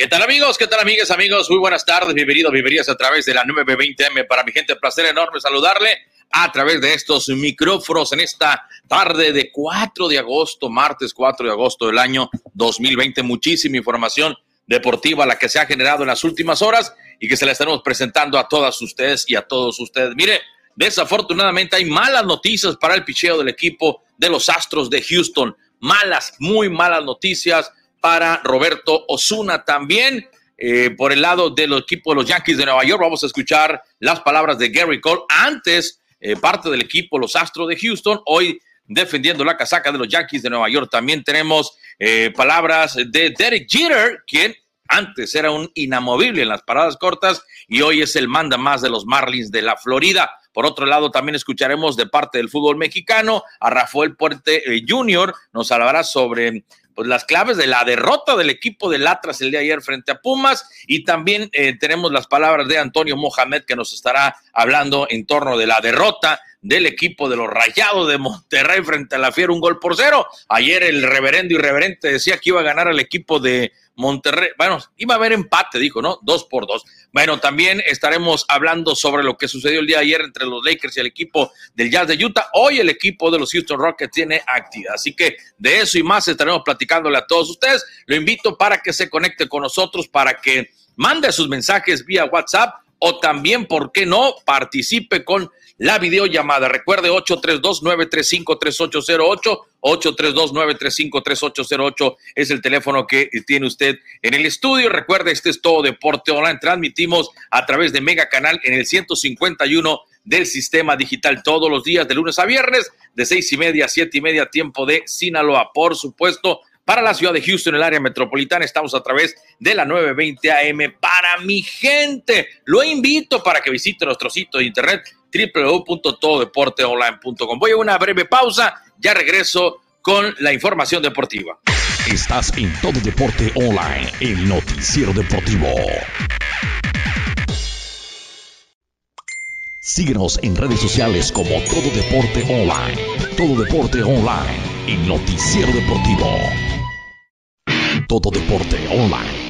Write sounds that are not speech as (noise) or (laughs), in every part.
¿Qué tal amigos? ¿Qué tal amigas, amigos? Muy buenas tardes, bienvenidos, bienvenidas a través de la 920M. Para mi gente, placer enorme saludarle a través de estos micrófonos en esta tarde de 4 de agosto, martes 4 de agosto del año 2020. Muchísima información deportiva la que se ha generado en las últimas horas y que se la estaremos presentando a todas ustedes y a todos ustedes. Mire, desafortunadamente hay malas noticias para el picheo del equipo de los Astros de Houston. Malas, muy malas noticias para Roberto Osuna también. Eh, por el lado del equipo de los Yankees de Nueva York, vamos a escuchar las palabras de Gary Cole. Antes, eh, parte del equipo, los Astros de Houston, hoy defendiendo la casaca de los Yankees de Nueva York. También tenemos eh, palabras de Derek Jeter, quien antes era un inamovible en las paradas cortas y hoy es el manda más de los Marlins de la Florida. Por otro lado, también escucharemos de parte del fútbol mexicano a Rafael Puente Jr. Nos hablará sobre pues, las claves de la derrota del equipo del Atlas el día de ayer frente a Pumas y también eh, tenemos las palabras de Antonio Mohamed que nos estará hablando en torno de la derrota del equipo de los Rayados de Monterrey frente a la Fiera, un gol por cero. Ayer el reverendo irreverente decía que iba a ganar al equipo de Monterrey, bueno, iba a haber empate, dijo, ¿no? Dos por dos. Bueno, también estaremos hablando sobre lo que sucedió el día de ayer entre los Lakers y el equipo del Jazz de Utah. Hoy el equipo de los Houston Rockets tiene actividad. Así que de eso y más estaremos platicándole a todos ustedes. Lo invito para que se conecte con nosotros, para que mande sus mensajes vía WhatsApp o también, ¿por qué no?, participe con la videollamada. Recuerde 832-935-3808. 832-935-3808 es el teléfono que tiene usted en el estudio. Recuerde, este es todo Deporte Online. Transmitimos a través de Mega Canal en el 151 del sistema digital todos los días de lunes a viernes de seis y media a siete y media tiempo de Sinaloa. Por supuesto, para la ciudad de Houston, el área metropolitana, estamos a través de la 920 AM. Para mi gente, lo invito para que visite nuestro sitio de internet www.tododeporteonline.com. Voy a una breve pausa, ya regreso con la información deportiva. Estás en Todo Deporte Online, el noticiero deportivo. Síguenos en redes sociales como Todo Deporte Online. Todo Deporte Online, el noticiero deportivo. Todo Deporte Online,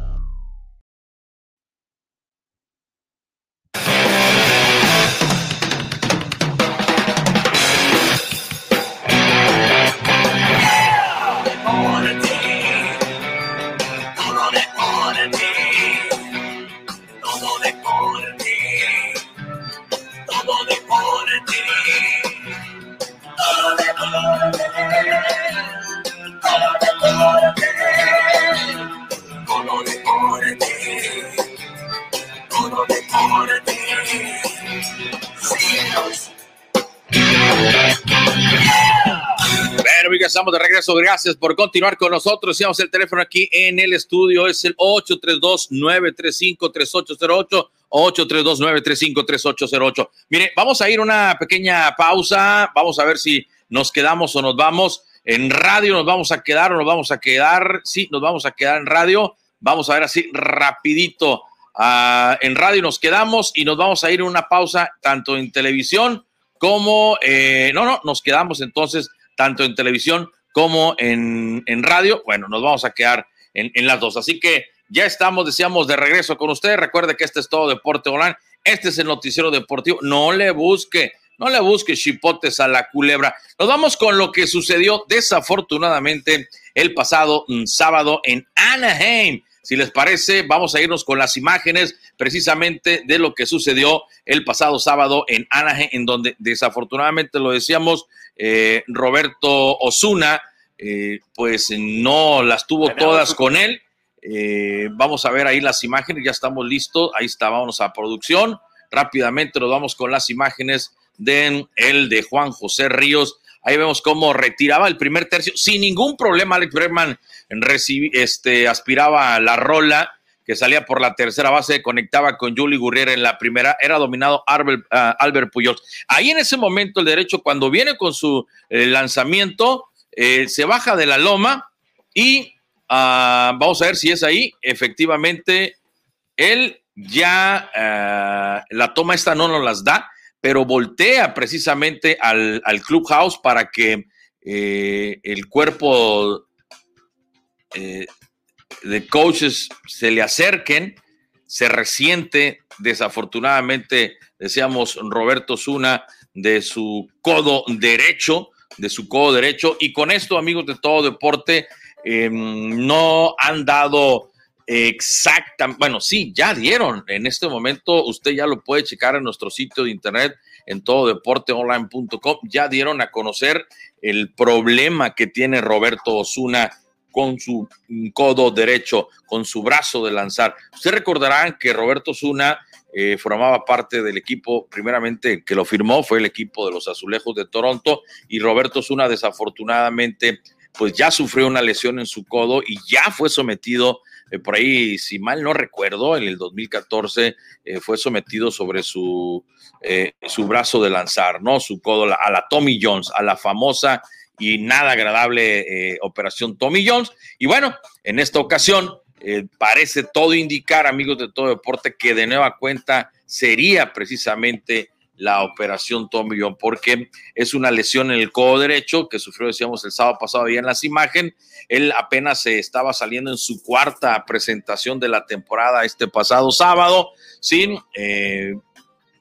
Estamos de regreso. Gracias por continuar con nosotros. Sigamos el teléfono aquí en el estudio. Es el 832-935-3808. 832-935-3808. Mire, vamos a ir una pequeña pausa. Vamos a ver si nos quedamos o nos vamos. En radio nos vamos a quedar o nos vamos a quedar. Sí, nos vamos a quedar en radio. Vamos a ver así rapidito. Uh, en radio nos quedamos y nos vamos a ir en una pausa tanto en televisión como... Eh, no, no, nos quedamos entonces tanto en televisión como en, radio. Bueno, nos vamos a quedar en, las dos. Así que ya estamos, decíamos, de regreso con ustedes. Recuerde que este es todo Deporte Online. Este es el noticiero deportivo. No le busque, no le busque chipotes a la culebra. Nos vamos con lo que sucedió desafortunadamente el pasado mm, sábado en Anaheim. Si les parece, vamos a irnos con las imágenes precisamente de lo que sucedió el pasado sábado en Anaheim, en donde desafortunadamente lo decíamos, eh, Roberto Osuna, eh, pues no las tuvo todas con él. Eh, vamos a ver ahí las imágenes, ya estamos listos. Ahí está, vamos a producción. Rápidamente nos vamos con las imágenes de el de Juan José Ríos. Ahí vemos cómo retiraba el primer tercio sin ningún problema. Alex Bregman este, aspiraba la rola que salía por la tercera base, conectaba con Juli Gurriera en la primera, era dominado Albert, uh, Albert Pujols. Ahí en ese momento el derecho, cuando viene con su eh, lanzamiento, eh, se baja de la loma y uh, vamos a ver si es ahí, efectivamente, él ya uh, la toma esta no nos las da, pero voltea precisamente al, al clubhouse para que eh, el cuerpo eh, de coaches se le acerquen, se resiente, desafortunadamente, decíamos Roberto Zuna, de su codo derecho, de su codo derecho, y con esto, amigos de todo deporte, eh, no han dado exactamente, bueno, sí, ya dieron, en este momento usted ya lo puede checar en nuestro sitio de internet, en tododeporteonline.com, ya dieron a conocer el problema que tiene Roberto Osuna con su codo derecho, con su brazo de lanzar. Ustedes recordarán que Roberto Zuna eh, formaba parte del equipo, primeramente que lo firmó, fue el equipo de los Azulejos de Toronto, y Roberto Zuna desafortunadamente, pues ya sufrió una lesión en su codo y ya fue sometido, eh, por ahí, si mal no recuerdo, en el 2014 eh, fue sometido sobre su, eh, su brazo de lanzar, ¿no? Su codo a la Tommy Jones, a la famosa y nada agradable operación Tommy Jones. Y bueno, en esta ocasión parece todo indicar, amigos de todo deporte, que de nueva cuenta sería precisamente la operación Jones, porque es una lesión en el codo derecho que sufrió, decíamos, el sábado pasado, ahí en las imágenes. Él apenas se estaba saliendo en su cuarta presentación de la temporada este pasado sábado, sin, eh,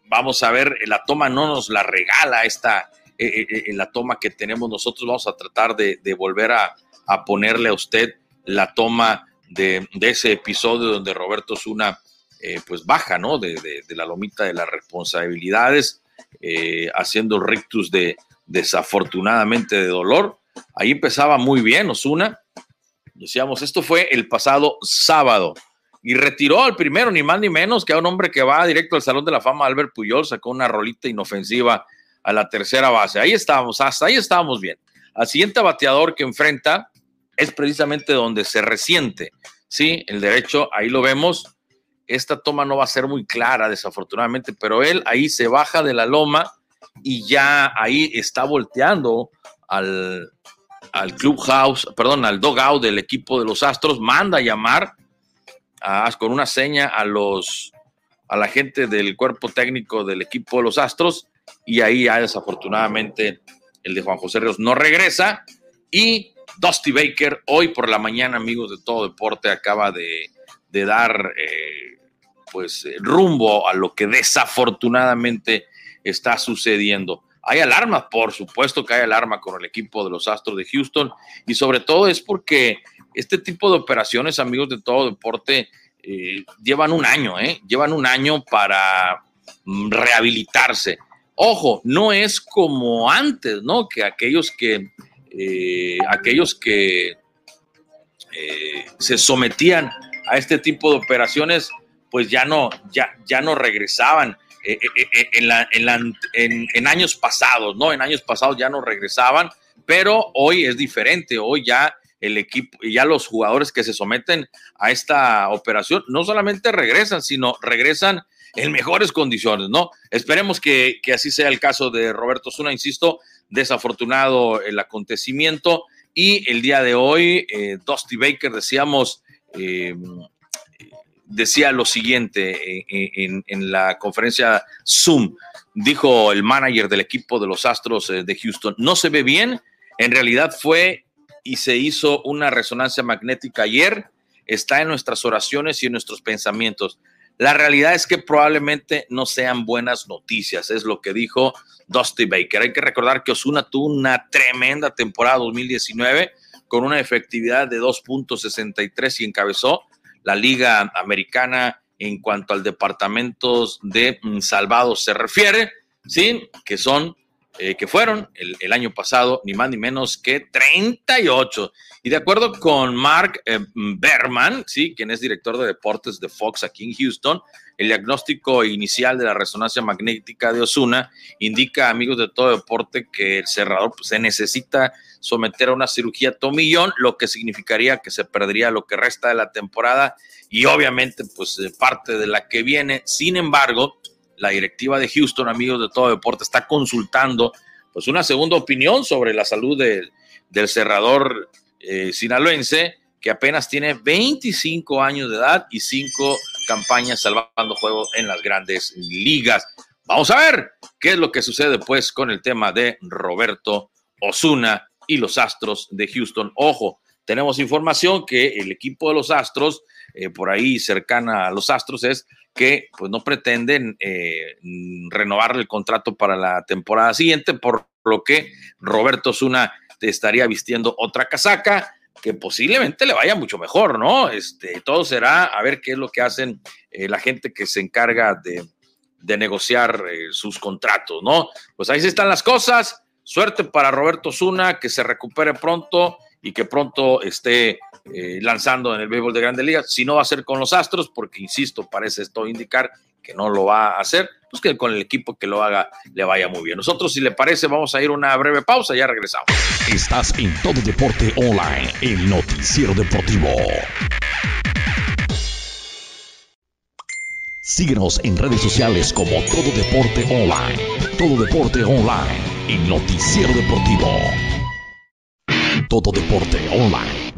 vamos a ver, la toma no nos la regala esta, eh, eh, en la toma que tenemos nosotros. Vamos a tratar de, volver a, ponerle a usted la toma de, de ese episodio donde Roberto Zuna eh, pues baja, ¿no? De, de, la lomita de las responsabilidades, eh, haciendo rictus de desafortunadamente de dolor. Ahí empezaba muy bien Osuna. Decíamos, esto fue el pasado sábado. Y retiró al primero, ni más ni menos, que a un hombre que va directo al Salón de la Fama, Albert Puyol, sacó una rolita inofensiva a la tercera base. Ahí estábamos, hasta ahí estábamos bien. Al siguiente bateador que enfrenta es precisamente donde se resiente, ¿sí? El derecho, ahí lo vemos. Esta toma no va a ser muy clara, desafortunadamente, pero él ahí se baja de la loma y ya ahí está volteando al, al clubhouse, perdón, al dogout del equipo de los Astros, manda a llamar a, con una seña a los a la gente del cuerpo técnico del equipo de los Astros y ahí ya desafortunadamente el de Juan José Ríos no regresa y Dusty Baker hoy por la mañana, amigos de todo deporte, acaba de, de dar eh, pues rumbo a lo que desafortunadamente está sucediendo. Hay alarma, por supuesto que hay alarma con el equipo de los Astros de Houston y sobre todo es porque este tipo de operaciones, amigos de todo deporte, eh, llevan un año, ¿eh? llevan un año para mm, rehabilitarse Ojo, no es como antes, ¿no? Que aquellos que, eh, aquellos que eh, se sometían a este tipo de operaciones, pues ya no, ya, ya no regresaban. Eh, eh, eh en, la, en, la, años pasados, ¿no? En años pasados ya no regresaban, pero hoy es diferente. Hoy ya el equipo, ya los jugadores que se someten a esta operación no solamente regresan, sino regresan en mejores condiciones, ¿no? Esperemos que, que así sea el caso de Roberto Zuna, insisto, desafortunado el acontecimiento y el día de hoy, eh, Dusty Baker, decíamos, decía lo siguiente eh, en, en, la conferencia Zoom, dijo el manager del equipo de los Astros de Houston, no se ve bien, en realidad fue y se hizo una resonancia magnética ayer, está en nuestras oraciones y en nuestros pensamientos. La realidad es que probablemente no sean buenas noticias, es lo que dijo Dusty Baker. Hay que recordar que Osuna tuvo una tremenda temporada 2019 con una efectividad de 2.63 y encabezó la Liga Americana en cuanto al departamento de salvados se refiere, ¿sí? Que son eh, que fueron el, año pasado ni más ni menos que 38. Y de acuerdo con Mark eh, Berman, ¿sí? quien es director de deportes de Fox aquí en Houston, el diagnóstico inicial de la resonancia magnética de Osuna indica, amigos de todo deporte, que el cerrador pues, se necesita someter a una cirugía tomillón, lo que significaría que se perdería lo que resta de la temporada y obviamente pues parte de la que viene. Sin embargo, la directiva de Houston, amigos de todo deporte, está consultando pues una segunda opinión sobre la salud del cerrador eh, sinaloense, que apenas tiene 25 años de edad y 5 campaña salvando juego en las grandes ligas. Vamos a ver qué es lo que sucede pues con el tema de Roberto Osuna y los Astros de Houston. Ojo, tenemos información que el equipo de los Astros, eh, por ahí cercana a los Astros, es que pues no pretenden eh, renovar el contrato para la temporada siguiente, por lo que Roberto Osuna te estaría vistiendo otra casaca que posiblemente le vaya mucho mejor, ¿no? Este, todo será a ver qué es lo que hacen eh, la gente que se encarga de, negociar eh, sus contratos, ¿no? Pues ahí están las cosas. Suerte para Roberto Zuna, que se recupere pronto y que pronto esté eh, lanzando en el béisbol de Grandes Ligas. Si no va a ser con los Astros, porque insisto, parece esto indicar que no lo va a hacer, pues que con el equipo que lo haga le vaya muy bien. Nosotros, si le parece, vamos a ir una breve pausa, ya regresamos. Estás en Todo Deporte Online, el noticiero deportivo. Síguenos en redes sociales como Todo Deporte Online. Todo Deporte Online, el noticiero deportivo. Todo Deporte Online,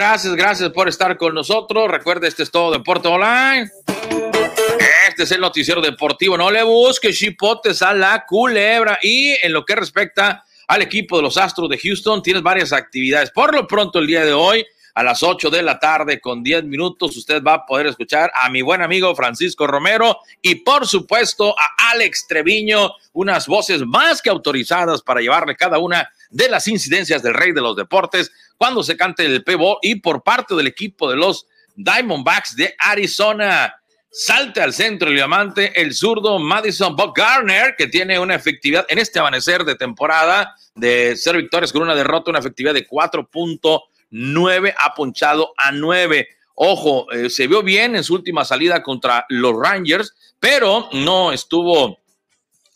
Gracias, gracias por estar con nosotros. Recuerde, este es todo Deporte Online. Este es el noticiero deportivo. No le busques chipotes a la culebra. Y en lo que respecta al equipo de los Astros de Houston, tienes varias actividades. Por lo pronto, el día de hoy, a las 8 de la tarde, con 10 minutos, usted va a poder escuchar a mi buen amigo Francisco Romero y, por supuesto, a Alex Treviño, unas voces más que autorizadas para llevarle cada una de las incidencias del rey de los deportes cuando se cante el pebo y por parte del equipo de los Diamondbacks de Arizona. Salte al centro el diamante el zurdo Madison Garner, que tiene una efectividad en este amanecer de temporada de ser victorias con una derrota, una efectividad de 4.9, ha ponchado a 9. Ojo, eh, se vio bien en su última salida contra los Rangers, pero no estuvo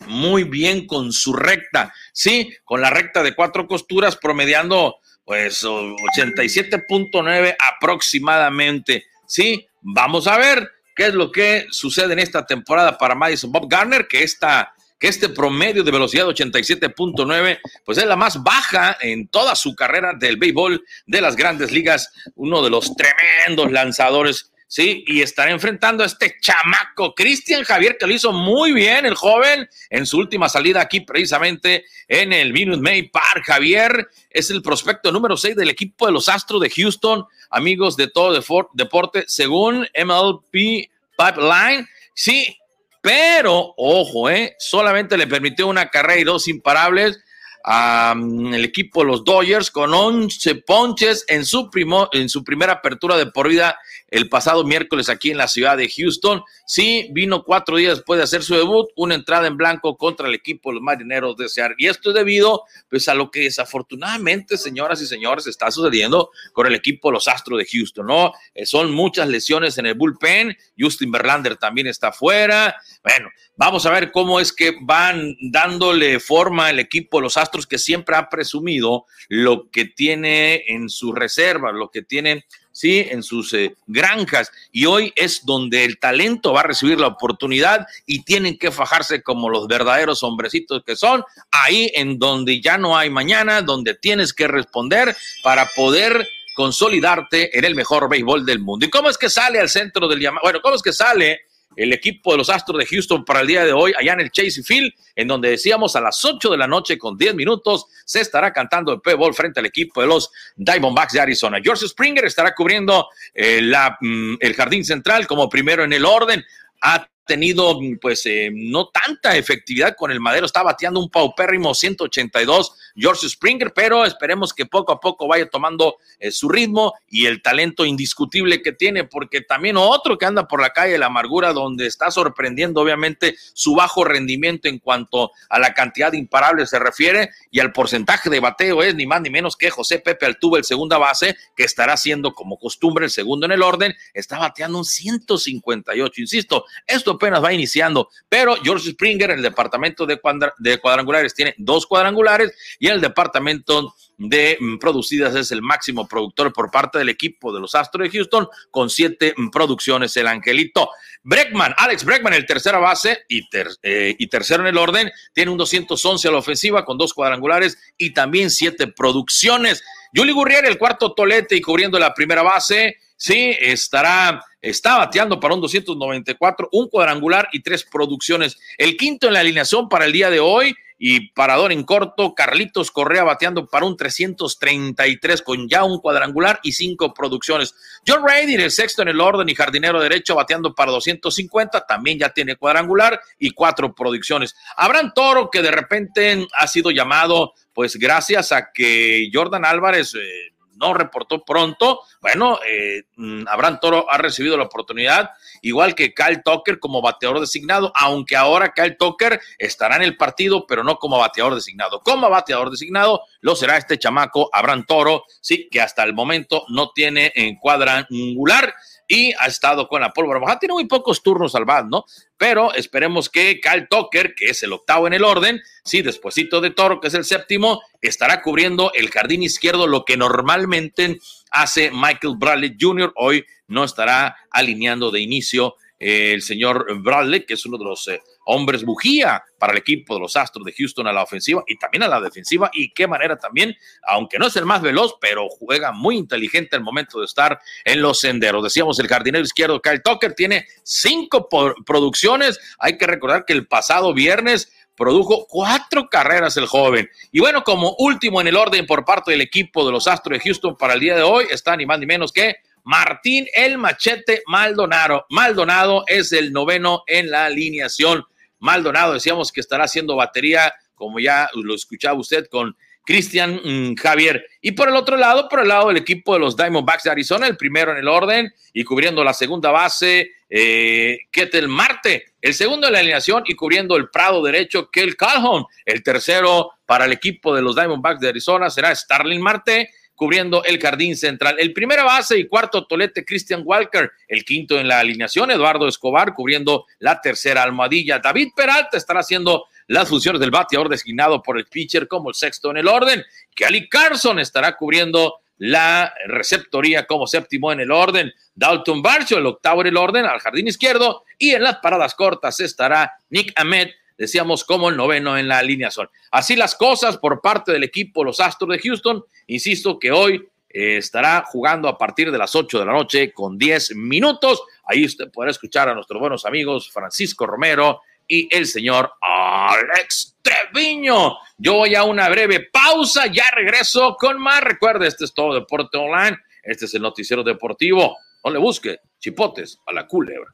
muy bien con su recta, sí, con la recta de cuatro costuras promediando pues 87.9 aproximadamente, sí, vamos a ver qué es lo que sucede en esta temporada para Madison. Bob Garner, que esta que este promedio de velocidad de 87.9, pues es la más baja en toda su carrera del béisbol de las grandes ligas, uno de los tremendos lanzadores ¿sí? Y estará enfrentando a este chamaco, Cristian Javier, que lo hizo muy bien el joven en su última salida aquí precisamente en el Minute May Park. Javier es el prospecto número 6 del equipo de los Astros de Houston, amigos de todo deporte, según MLP Pipeline. Sí, pero ojo, ¿eh? solamente le permitió una carrera y dos imparables al equipo de los Dodgers con 11 ponches en su, primo, en su primera apertura de por vida el pasado miércoles aquí en la ciudad de Houston. Sí, vino cuatro días después de hacer su debut, una entrada en blanco contra el equipo de los marineros de Seattle. Y esto es debido pues, a lo que desafortunadamente, señoras y señores, está sucediendo con el equipo de los Astros de Houston, ¿no? Eh, son muchas lesiones en el bullpen. Justin Verlander también está fuera. Bueno, vamos a ver cómo es que van dándole forma el equipo los Astros que siempre ha presumido lo que tiene en su reserva, lo que tiene ¿sí? En sus eh, granjas. Y hoy es donde el talento va a recibir la oportunidad y tienen que fajarse como los verdaderos hombrecitos que son, ahí en donde ya no hay mañana, donde tienes que responder para poder consolidarte en el mejor béisbol del mundo. ¿Y cómo es que sale al centro del llamado? Bueno, ¿cómo es que sale el equipo de los Astros de Houston para el día de hoy allá en el Chase Field, en donde decíamos a las 8 de la noche con 10 minutos se estará cantando el P-Ball frente al equipo de los Diamondbacks de Arizona. George Springer estará cubriendo eh, mm, el jardín central como primero en el orden. Ha tenido pues eh, no tanta efectividad con el madero, está bateando un paupérrimo 182 George Springer, pero esperemos que poco a poco vaya tomando eh, su ritmo y el talento indiscutible que tiene, porque también otro que anda por la calle de la amargura, donde está sorprendiendo obviamente su bajo rendimiento en cuanto a la cantidad de imparables se refiere y al porcentaje de bateo es ni más ni menos que José Pepe Altuve, el segunda base, que estará siendo como costumbre el segundo en el orden, está bateando un 158, insisto, esto apenas va iniciando, pero George Springer el departamento de, de cuadrangulares tiene dos cuadrangulares el departamento de mm, producidas es el máximo productor por parte del equipo de los Astros de Houston con siete mm, producciones el Angelito. Breckman, Alex Breckman, el tercera base y, eh, y tercero en el orden, tiene un 211 a la ofensiva con dos cuadrangulares y también siete producciones. Juli Gurrier, el cuarto tolete y cubriendo la primera base, sí, estará, está bateando para un 294, un cuadrangular y tres producciones. El quinto en la alineación para el día de hoy y parador en corto, Carlitos Correa bateando para un 333 con ya un cuadrangular y cinco producciones. John Brady, el sexto en el orden y jardinero derecho bateando para 250, también ya tiene cuadrangular y cuatro producciones. Abraham Toro, que de repente ha sido llamado, pues gracias a que Jordan Álvarez... Eh, no reportó pronto. Bueno, eh, mm, Abraham Toro ha recibido la oportunidad, igual que Kyle Tucker como bateador designado, aunque ahora Kyle Tucker estará en el partido, pero no como bateador designado. Como bateador designado lo será este chamaco Abraham Toro, sí, que hasta el momento no tiene en cuadrangular y ha estado con la pólvora mojada. Tiene muy pocos turnos al bat, ¿no? Pero esperemos que Cal Tucker, que es el octavo en el orden, sí, despuesito de Toro, que es el séptimo, estará cubriendo el jardín izquierdo, lo que normalmente hace Michael Bradley Jr. Hoy no estará alineando de inicio el señor Bradley, que es uno de los eh, hombres bujía para el equipo de los Astros de Houston a la ofensiva y también a la defensiva. Y qué manera también, aunque no es el más veloz, pero juega muy inteligente al momento de estar en los senderos. Decíamos, el jardinero izquierdo Kyle Tucker tiene cinco producciones. Hay que recordar que el pasado viernes produjo cuatro carreras el joven. Y bueno, como último en el orden por parte del equipo de los Astros de Houston para el día de hoy, está ni más ni menos que Martín El Machete Maldonado. Maldonado es el noveno en la alineación. Maldonado, decíamos que estará haciendo batería, como ya lo escuchaba usted, con Cristian mm, Javier. Y por el otro lado, por el lado del equipo de los Diamondbacks de Arizona, el primero en el orden y cubriendo la segunda base, eh, Ketel Marte. El segundo en la alineación y cubriendo el prado derecho, Kel Calhoun. El tercero para el equipo de los Diamondbacks de Arizona será Starling Marte cubriendo el jardín central. El primera base y cuarto tolete, Christian Walker. El quinto en la alineación, Eduardo Escobar, cubriendo la tercera almohadilla. David Peralta estará haciendo las funciones del bateador designado por el pitcher como el sexto en el orden. Kelly Carson estará cubriendo la receptoría como séptimo en el orden. Dalton Barcho, el octavo en el orden, al jardín izquierdo. Y en las paradas cortas estará Nick Ahmed decíamos como el noveno en la alineación. Así las cosas por parte del equipo Los Astros de Houston. Insisto que hoy eh, estará jugando a partir de las 8 de la noche con 10 minutos. Ahí usted podrá escuchar a nuestros buenos amigos Francisco Romero y el señor Alex Treviño. Yo voy a una breve pausa, ya regreso con más. Recuerde, este es todo Deporte Online. Este es el noticiero deportivo. No le busque chipotes a la culebra.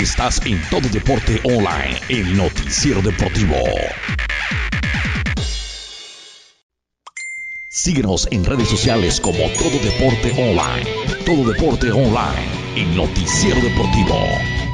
Estás en Todo Deporte Online, el noticiero deportivo. Síguenos en redes sociales como Todo Deporte Online. Todo Deporte Online, el noticiero deportivo.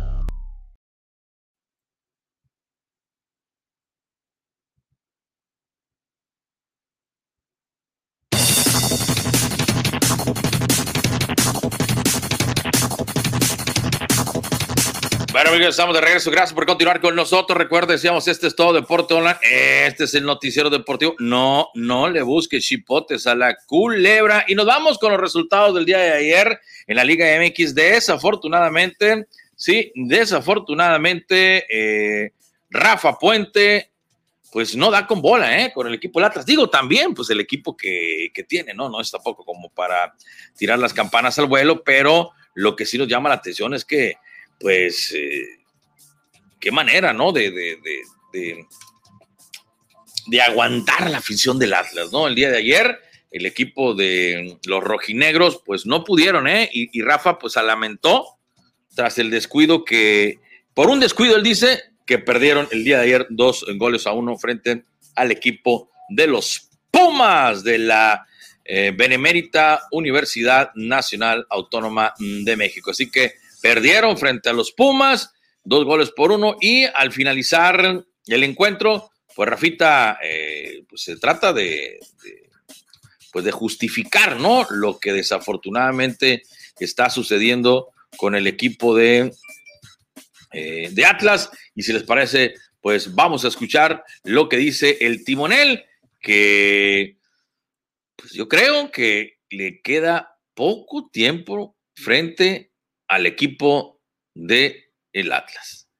Amigos, estamos de regreso. Gracias por continuar con nosotros. Recuerden, decíamos, este es todo Deporte Online. Este es el noticiero deportivo. No, no le busque chipotes a la culebra. Y nos vamos con los resultados del día de ayer en la Liga MX. Desafortunadamente, sí, desafortunadamente, eh, Rafa Puente, pues no da con bola, ¿eh? Con el equipo del Atlas. Digo, también, pues el equipo que, que tiene, ¿no? No es tampoco como para tirar las campanas al vuelo, pero lo que sí nos llama la atención es que pues, eh, qué manera, ¿no? De, de, de, de, aguantar la afición del Atlas, ¿no? El día de ayer, el equipo de los rojinegros, pues no pudieron, ¿eh? Y, y Rafa, pues, se lamentó tras el descuido que, por un descuido, él dice que perdieron el día de ayer dos goles a uno frente al equipo de los Pumas de la eh, Benemérita Universidad Nacional Autónoma de México. Así que Perdieron frente a los Pumas, dos goles por uno, y al finalizar el encuentro, pues Rafita, eh, pues se trata de, pues de justificar, ¿no? Lo que desafortunadamente está sucediendo con el equipo de, eh, de Atlas. Y si les parece, pues vamos a escuchar lo que dice el timonel, que pues yo creo que le queda poco tiempo frente al equipo de el Atlas.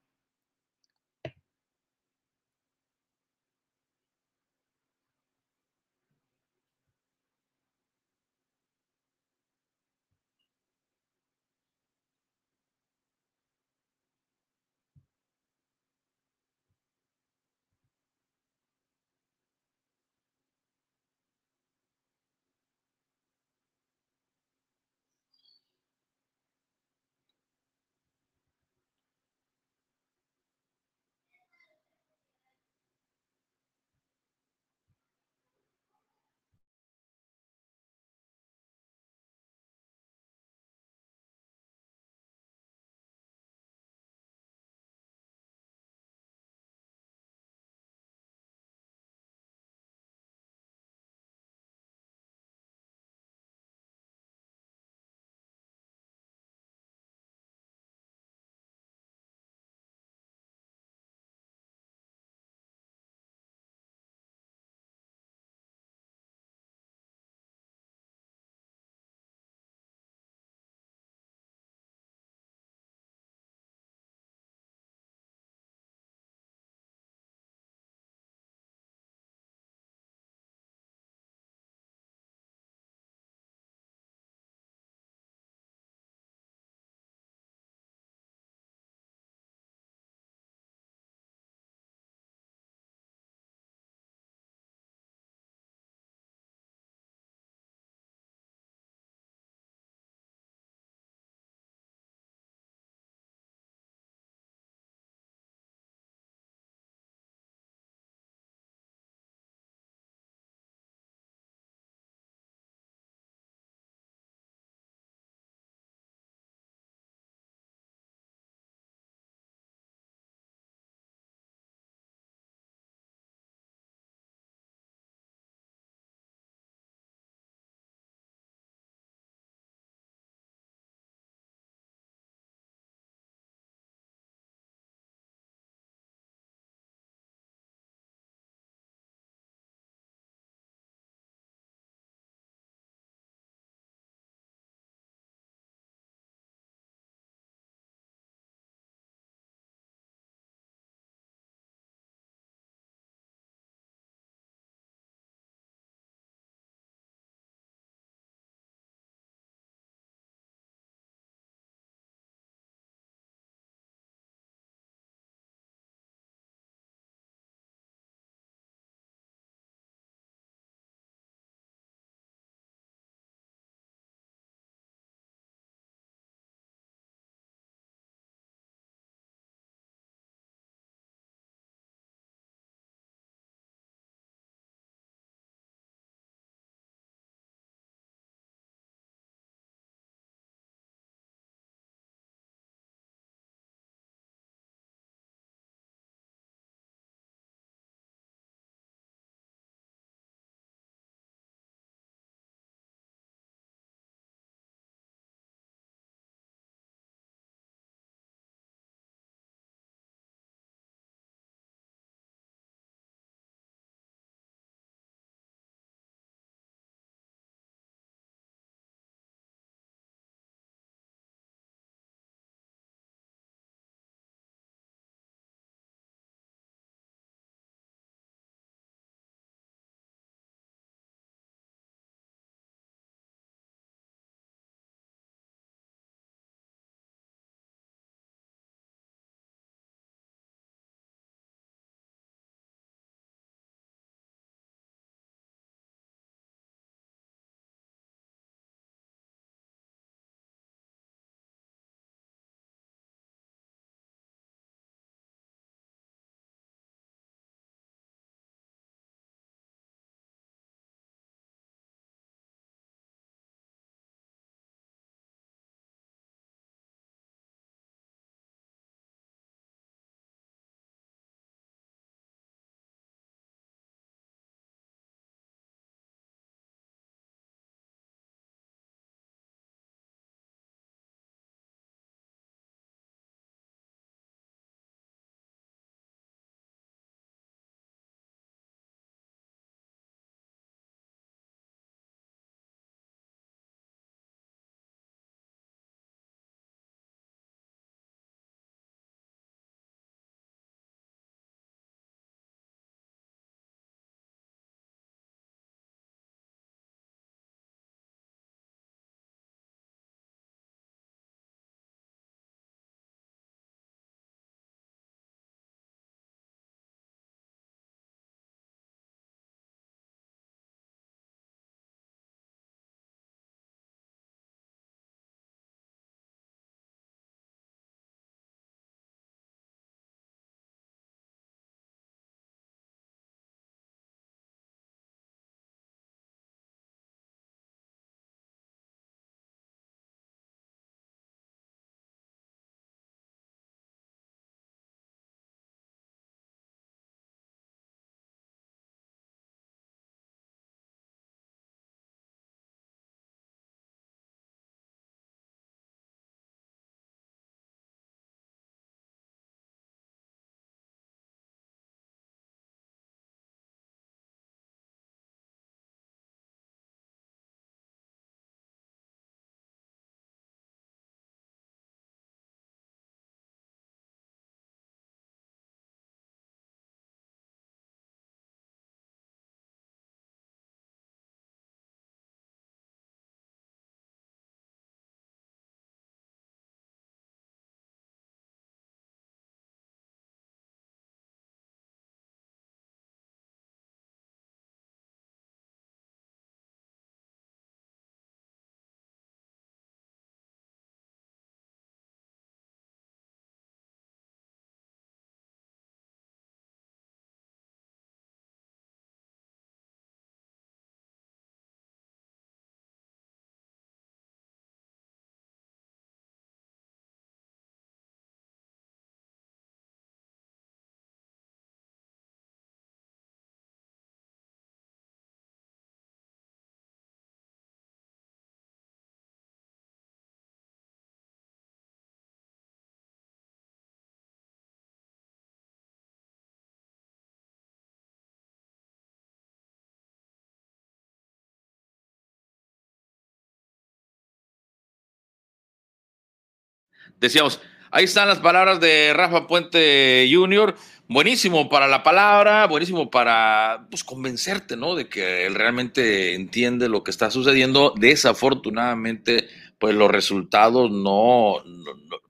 Decíamos, ahí están las palabras de Rafa Puente Jr., buenísimo para la palabra, buenísimo para pues, convencerte, ¿no? De que él realmente entiende lo que está sucediendo. Desafortunadamente, pues los resultados no,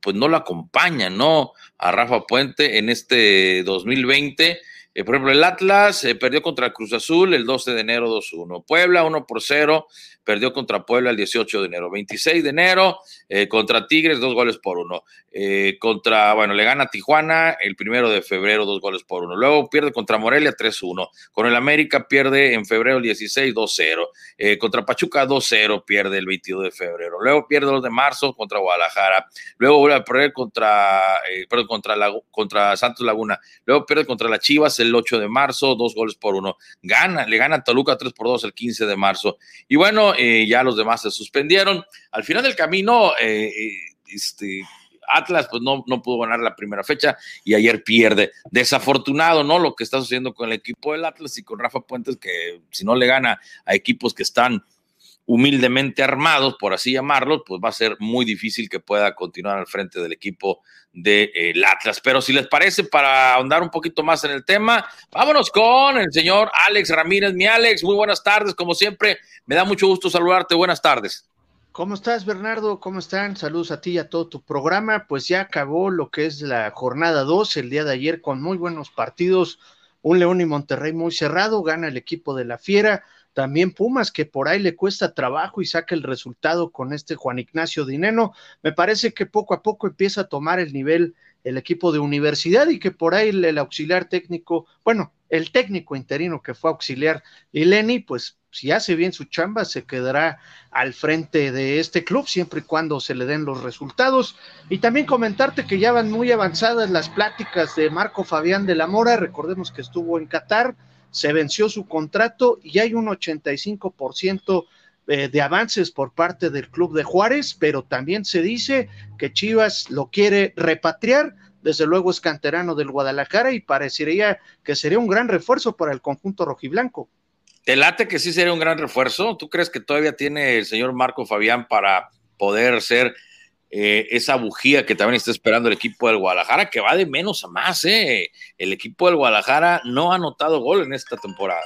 pues no lo acompañan, ¿no? A Rafa Puente en este 2020 eh, por ejemplo, el Atlas eh, perdió contra el Cruz Azul el 12 de enero 2-1. Puebla 1 por 0, perdió contra Puebla el 18 de enero. 26 de enero eh, contra Tigres, dos goles por uno. contra, bueno, le gana Tijuana el primero de febrero, dos goles por uno. Luego pierde contra Morelia 3-1. Con el América pierde en febrero el 16, 2-0. contra Pachuca 2-0, pierde el 22 de febrero. Luego pierde 2 de marzo contra Guadalajara. Luego vuelve a perder contra, perdón, contra, la, contra Santos Laguna. Luego pierde contra las Chivas el 8 de marzo, dos goles por uno. Gana, le gana a Toluca 3 por 2 el 15 de marzo. Y bueno, eh, ya los demás se suspendieron. Al final del camino, eh, eh, este, Atlas pues no, no pudo ganar la primera fecha y ayer pierde. Desafortunado, ¿no? Lo que está sucediendo con el equipo del Atlas y con Rafa Puentes, que si no le gana a equipos que están humildemente armados, por así llamarlos, pues va a ser muy difícil que pueda continuar al frente del equipo del de, Atlas. Pero si les parece, para ahondar un poquito más en el tema, vámonos con el señor Alex Ramírez. Mi Alex, muy buenas tardes, como siempre, me da mucho gusto saludarte. Buenas tardes. ¿Cómo estás, Bernardo? ¿Cómo están? Saludos a ti y a todo tu programa. Pues ya acabó lo que es la jornada 2 el día de ayer con muy buenos partidos. Un León y Monterrey muy cerrado, gana el equipo de la Fiera también Pumas, que por ahí le cuesta trabajo y saca el resultado con este Juan Ignacio Dineno. Me parece que poco a poco empieza a tomar el nivel el equipo de universidad y que por ahí el, auxiliar técnico, bueno, el técnico interino que fue auxiliar y Lenny, pues si hace bien su chamba, se quedará al frente de este club siempre y cuando se le den los resultados. Y también comentarte que ya van muy avanzadas las pláticas de Marco Fabián de la Mora, recordemos que estuvo en Qatar, se venció su contrato y hay un 85% eh, de avances por parte del club de Juárez, pero también se dice que Chivas lo quiere repatriar. Desde luego es canterano del Guadalajara y parecería que sería un gran refuerzo para el conjunto rojiblanco. ¿Te late que sí sería un gran refuerzo? ¿Tú crees que todavía tiene el señor Marco Fabián para poder ser eh, esa bujía que también está esperando el equipo del Guadalajara, que va de menos a más. ¿eh? El equipo del Guadalajara no ha anotado gol en esta temporada.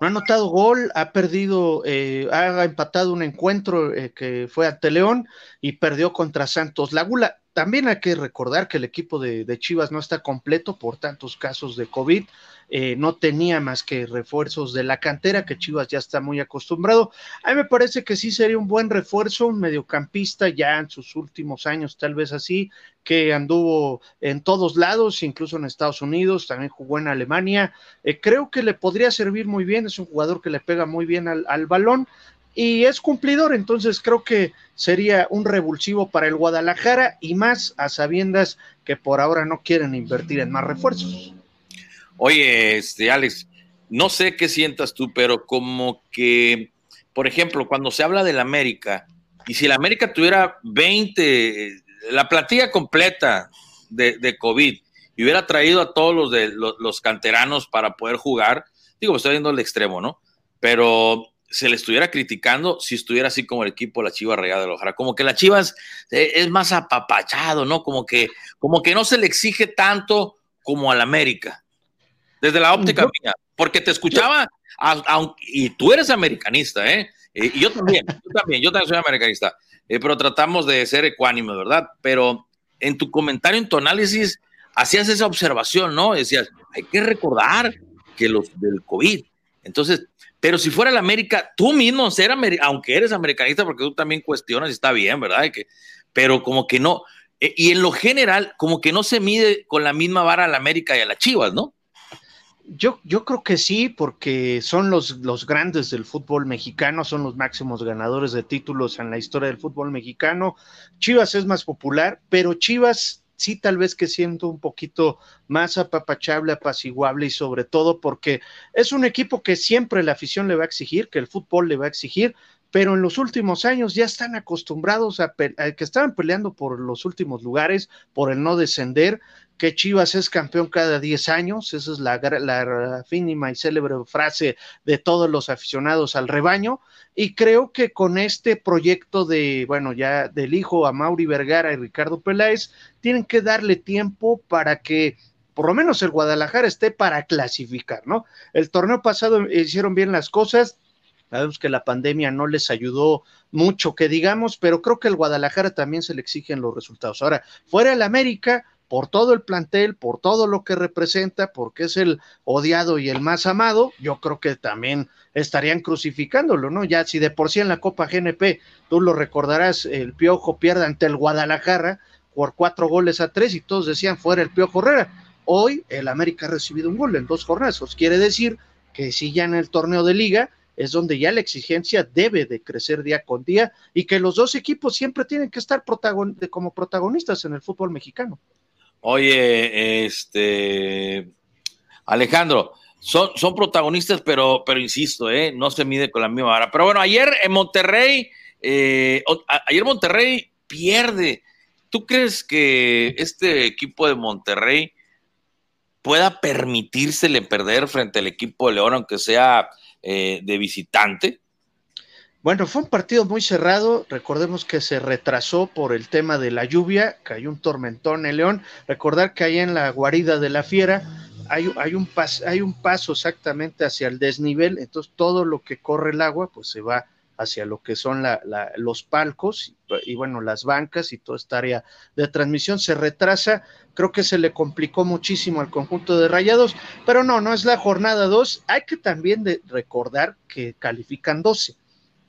No ha anotado gol, ha perdido, eh, ha empatado un encuentro que fue ante León y perdió contra Santos Laguna. También hay que recordar que el equipo de, Chivas no está completo por tantos casos de COVID. Eh, no tenía más que refuerzos de la cantera, que Chivas ya está muy acostumbrado. A mí me parece que sí sería un buen refuerzo, un mediocampista ya en sus últimos años, tal vez así, que anduvo en todos lados, incluso en Estados Unidos, también jugó en Alemania. Eh, creo que le podría servir muy bien, es un jugador que le pega muy bien al, al balón y es cumplidor, entonces creo que sería un revulsivo para el Guadalajara y más a sabiendas que por ahora no quieren invertir en más refuerzos. Oye, este Alex, no sé qué sientas tú, pero como que, por ejemplo, cuando se habla del América, y si el América tuviera 20, la plantilla completa de, COVID, y hubiera traído a todos los de los, canteranos para poder jugar, digo, estoy viendo el extremo, ¿no? Pero se le estuviera criticando si estuviera así como el equipo de la Chivas Regada de Ojara. Como que la Chivas eh, es más apapachado, ¿no? Como que, como que no se le exige tanto como al América. Desde la óptica mía. Porque te escuchaba, y tú eres americanista, ¿eh? Y yo también, yo también, yo también soy americanista. Eh, pero tratamos de ser ecuánime, ¿verdad? Pero en tu comentario, en tu análisis, hacías esa observación, ¿no? Decías, hay que recordar que los del COVID. Entonces, pero si fuera el América, tú mismo ser aunque eres americanista, porque tú también cuestionas y está bien, ¿verdad? Pero como que no, eh, y en lo general, como que no se mide con la misma vara a la América y a las Chivas, ¿no? Yo, yo creo que sí, porque son los, los grandes del fútbol mexicano, son los máximos ganadores de títulos en la historia del fútbol mexicano. Chivas es más popular, pero Chivas sí tal vez que siento un poquito más apapachable, apaciguable y sobre todo porque es un equipo que siempre la afición le va a exigir, que el fútbol le va a exigir, pero en los últimos años ya están acostumbrados a, que estaban peleando por los últimos lugares, por el no descender, que Chivas es campeón cada 10 años, esa es la, la fínima y célebre frase de todos los aficionados al rebaño, y creo que con este proyecto de, bueno, ya del hijo a Mauri Vergara y Ricardo Peláez, tienen que darle tiempo para que por lo menos el Guadalajara esté para clasificar, ¿no? El torneo pasado hicieron bien las cosas, Sabemos que la pandemia no les ayudó mucho, que digamos, pero creo que el Guadalajara también se le exigen los resultados. Ahora, fuera el América, por todo el plantel, por todo lo que representa, porque es el odiado y el más amado, yo creo que también estarían crucificándolo, ¿no? Ya si de por sí en la Copa GNP, tú lo recordarás, el Piojo pierde ante el Guadalajara por cuatro goles a tres y todos decían fuera el Piojo Herrera. Hoy el América ha recibido un gol en dos jornadas, quiere decir que si ya en el torneo de liga es donde ya la exigencia debe de crecer día con día y que los dos equipos siempre tienen que estar como protagonistas en el fútbol mexicano. Oye, este Alejandro, son, son protagonistas, pero, pero insisto, ¿eh? no se mide con la misma vara. Pero bueno, ayer en Monterrey, eh, ayer Monterrey pierde. ¿Tú crees que este equipo de Monterrey pueda permitírsele perder frente al equipo de León, aunque sea eh, de visitante? Bueno, fue un partido muy cerrado. Recordemos que se retrasó por el tema de la lluvia, cayó un tormentón en León. Recordar que ahí en la guarida de la fiera hay, un hay un paso exactamente hacia el desnivel, entonces todo lo que corre el agua pues se va hacia lo que son los palcos y, bueno, las bancas y toda esta área de transmisión se retrasa. Creo que se le complicó muchísimo al conjunto de Rayados, pero no, no es la jornada 2. Hay que también de recordar que califican 12.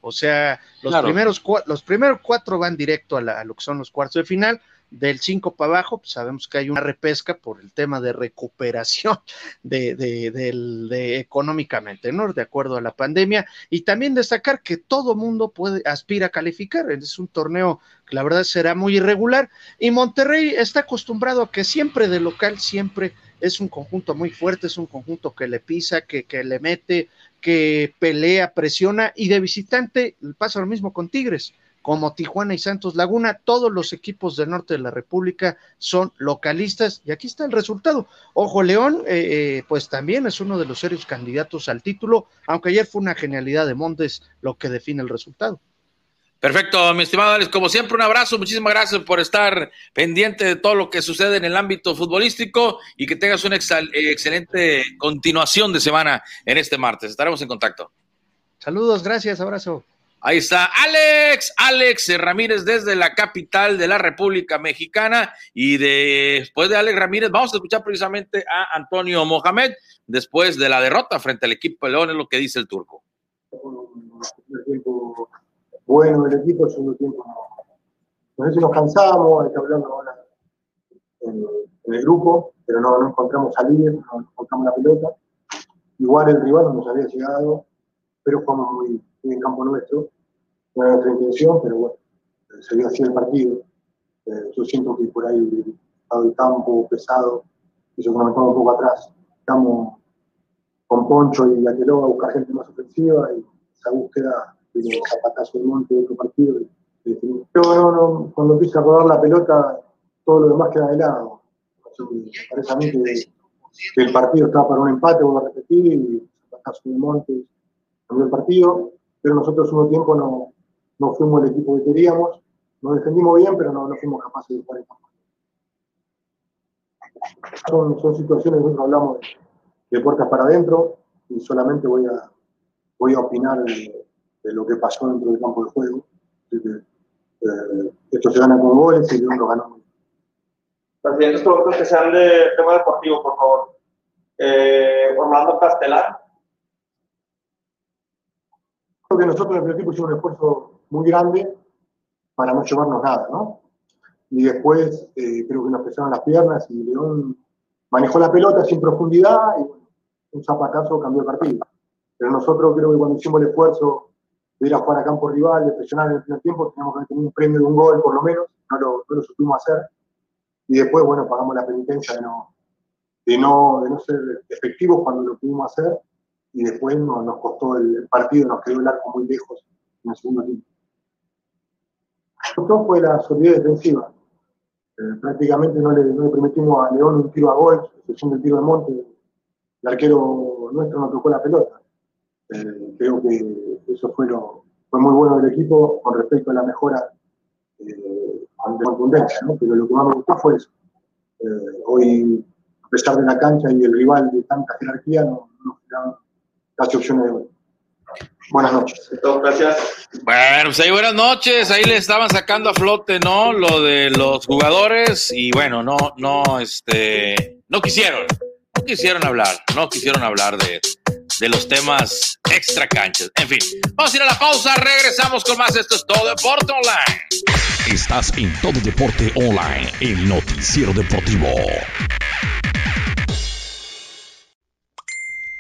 O sea, los, primeros, los primeros cuatro van directo a, a lo que son los cuartos de final del 5 para abajo, pues sabemos que hay una repesca por el tema de recuperación (laughs) de, de, económicamente, ¿no? De acuerdo a la pandemia. Y también destacar que todo mundo puede, aspira a calificar. Es un torneo que la verdad será muy irregular. Y Monterrey está acostumbrado a que siempre de local, siempre es un conjunto muy fuerte, es un conjunto que le pisa, que le mete, que pelea, presiona. Y de visitante pasa lo mismo con Tigres como Tijuana y Santos Laguna, todos los equipos del norte de la República son localistas y aquí está el resultado. Ojo, León, eh, eh, pues también es uno de los serios candidatos al título, aunque ayer fue una genialidad de Montes lo que define el resultado. Perfecto, mi estimado Alex, como siempre, un abrazo, muchísimas gracias por estar pendiente de todo lo que sucede en el ámbito futbolístico y que tengas una excelente continuación de semana en este martes. Estaremos en contacto. Saludos, gracias, abrazo. Ahí está Alex, Alex Ramírez desde la capital de la República Mexicana. Y después de Alex Ramírez, vamos a escuchar precisamente a Antonio Mohamed después de la derrota frente al equipo de León, es lo que dice el turco. bueno el equipo, segundo tiempo no. sé si nos cansamos, hay que hablar ahora en, el grupo, pero no, no encontramos salir, no encontramos la pelota. Igual el rival no nos había llegado, pero jugamos muy, en campo nuestro no era nuestra intención, pero bueno, se vio así el partido. Eh, yo siento que por ahí el estado del campo pesado, que nos metamos un poco atrás. Estamos con Poncho y Ateló a buscar gente más ofensiva y esa búsqueda de zapatazo de monte de otro partido. Pero no, no, cuando empieza a rodar la pelota, todo lo demás queda de lado. Parece a mí que, el partido estaba para un empate, voy a repetir, y zapatazo de monte cambió el partido, pero nosotros un tiempo no, no fuimos el equipo que queríamos, nos defendimos bien, pero no, no fuimos capaces de jugar en campo. Son, son situaciones, nosotros hablamos de, puertas para adentro y solamente voy a, voy a opinar de, lo que pasó dentro del campo de juego. Eh, esto se gana con goles y León lo ganó muy Las siguientes preguntas que sean de tema deportivo, por favor. Eh, Orlando Castelar. Creo que nosotros en el equipo hicimos un esfuerzo muy grande para no llevarnos nada, ¿no? Y después eh, creo que nos pesaron las piernas y León manejó la pelota sin profundidad y un zapatazo cambió el partido. Pero nosotros creo que cuando hicimos el esfuerzo de ir a jugar a campo rival, de presionar en el primer tiempo, teníamos que tener un premio de un gol por lo menos, no lo, no lo supimos hacer. Y después, bueno, pagamos la penitencia de no, de no, de no ser efectivos cuando lo pudimos hacer. Y después nos costó el partido, nos quedó el arco muy lejos en el segundo tiempo. Todo fue la solidez defensiva. Eh, prácticamente no le, no le, permitimos a León un tiro a gol, excepción del tiro de monte. El arquero nuestro no tocó la pelota. Eh, creo que eso fue, lo, fue muy bueno del equipo con respecto a la mejora eh, de contundencia, ¿no? pero lo que más me gustó fue eso. Eh, hoy, a pesar de la cancha y el rival de tanta jerarquía, no quedaron casi opciones de gol. Buenas noches. Gracias. Bueno, pues ahí buenas noches. Ahí le estaban sacando a flote, ¿no? Lo de los jugadores y bueno, no, no, este, no quisieron, no quisieron hablar, no quisieron hablar de, de los temas extra canchas. En fin, vamos a ir a la pausa, regresamos con más. Esto es Todo Deporte Online. Estás en Todo Deporte Online, el noticiero deportivo.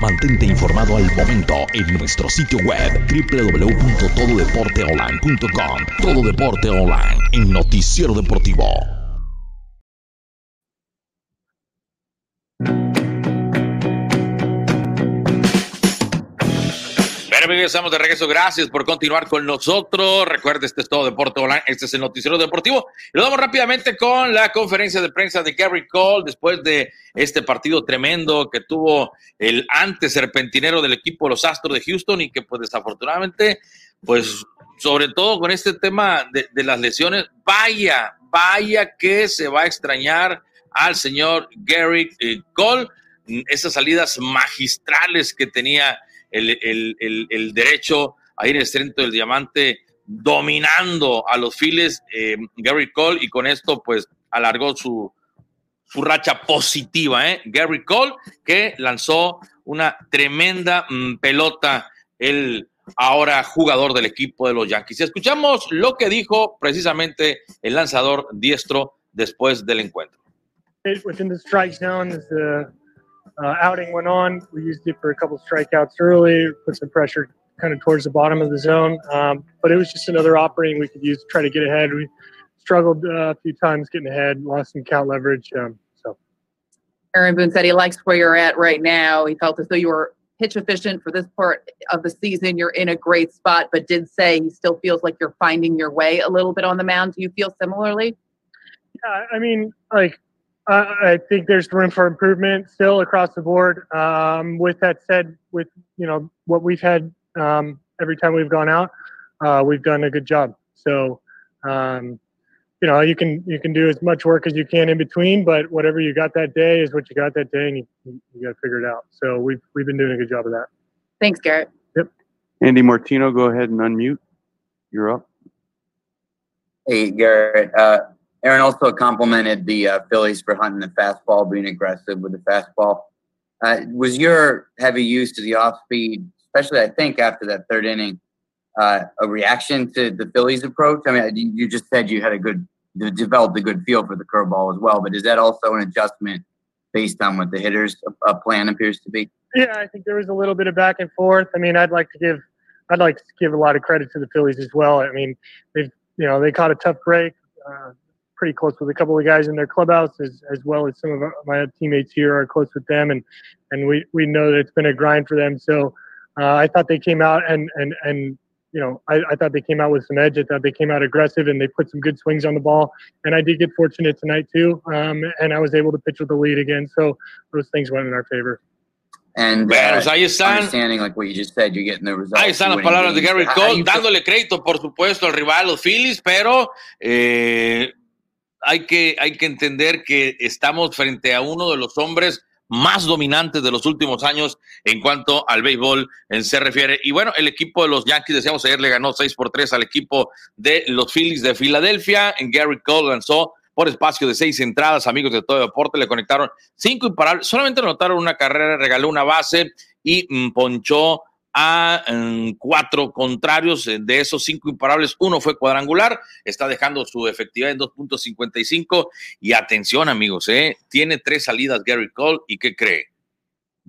Mantente informado al momento en nuestro sitio web www.tododeporteonline.com. Todo Deporte Online, el noticiero deportivo. Amigos, estamos de regreso. Gracias por continuar con nosotros. Recuerde, este es todo Deporte Online. Este es el noticiero deportivo. Y lo damos rápidamente con la conferencia de prensa de Gary Cole después de este partido tremendo que tuvo el antes serpentinero del equipo los Astros de Houston y que pues desafortunadamente, pues sobre todo con este tema de, de las lesiones, vaya, vaya que se va a extrañar al señor Gary eh, Cole, esas salidas magistrales que tenía el, el, el, el, derecho ahí en el centro del diamante, dominando a los files eh, Gary Cole y con esto pues alargó su, su racha positiva, ¿eh? Gary Cole, que lanzó una tremenda mmm, pelota el ahora jugador del equipo de los Yankees. Escuchamos lo que dijo precisamente el lanzador diestro después del encuentro. Uh, outing went on, we used it for a couple strikeouts early, put some pressure kind of towards the bottom of the zone. Um, but it was just another operating we could use to try to get ahead. We struggled uh, a few times getting ahead, lost some count leverage. Um, so. Aaron Boone said he likes where you're at right now. He felt as though you were pitch efficient for this part of the season. You're in a great spot, but did say he still feels like you're finding your way a little bit on the mound. Do you feel similarly? Yeah, I mean, like uh, I think there's room for improvement still across the board. Um, with that said, with you know what we've had um, every time we've gone out, uh, we've done a good job. So, um, you know, you can you can do as much work as you can in between, but whatever you got that day is what you got that day, and you, you got to figure it out. So we've we've been doing a good job of that. Thanks, Garrett. Yep. Andy Martino, go ahead and unmute. You're up. Hey, Garrett. Uh, Aaron also complimented the uh, Phillies for hunting the fastball, being aggressive with the fastball. Uh, was your heavy use to the off speed, especially I think after that third inning, uh, a reaction to the Phillies' approach? I mean, you just said you had a good, developed a good feel for the curveball as well, but is that also an adjustment based on what the hitter's uh, plan appears to be? Yeah, I think there was a little bit of back and forth. I mean, I'd like to give, I'd like to give a lot of credit to the Phillies as well. I mean, they've, you know, they caught a tough break. Uh, pretty close with a couple of guys in their clubhouse as, as well as some of my teammates here are close with them and and we, we know that it's been a grind for them so uh, I thought they came out and and and you know I, I thought they came out with some edge I thought they came out aggressive and they put some good swings on the ball and I did get fortunate tonight too um, and I was able to pitch with the lead again so those things went in our favor And Bueno, uh, pues ahí están. understanding like what you just said, you're getting the results. Ahí están las winning palabras de games. Gary How- how Cole, dándole crédito, por supuesto, al rival, los Phillies, pero eh, hay, que, hay que entender que estamos frente a uno de los hombres más dominantes de los últimos años en cuanto al béisbol en se refiere. Y bueno, el equipo de los Yankees, decíamos ayer, le ganó 6 por 3 al equipo de los Phillies de Filadelfia. En Gary Cole lanzó por espacio de seis entradas, amigos de todo deporte, le conectaron cinco imparables, solamente anotaron una carrera, regaló una base y mm, ponchó a mm, cuatro contrarios. Eh, de esos cinco imparables, uno fue cuadrangular. Está dejando su efectividad en 2.55. Y atención, amigos, ¿eh? tiene tres salidas Gary Cole. ¿Y qué cree?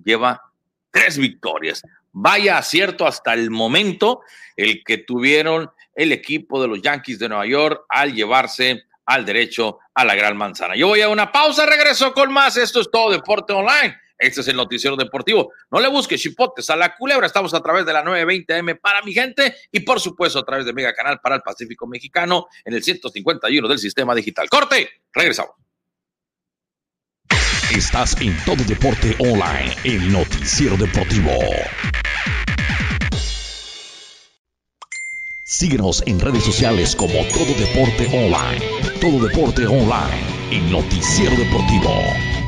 Lleva tres victorias. Vaya acierto hasta el momento el que tuvieron el equipo de los Yankees de Nueva York al llevarse al derecho a la gran manzana. Yo voy a una pausa, regreso con más. Esto es todo Deporte Online. Este es el noticiero deportivo. No le busques chipotes a la culebra. Estamos a través de la 920M para mi gente y por supuesto a través de Mega Canal para el Pacífico Mexicano en el 151 del sistema digital. Corte, regresamos. Estás en Todo Deporte Online, el noticiero deportivo. Síguenos en redes sociales como Todo Deporte Online. Todo Deporte Online, el noticiero deportivo.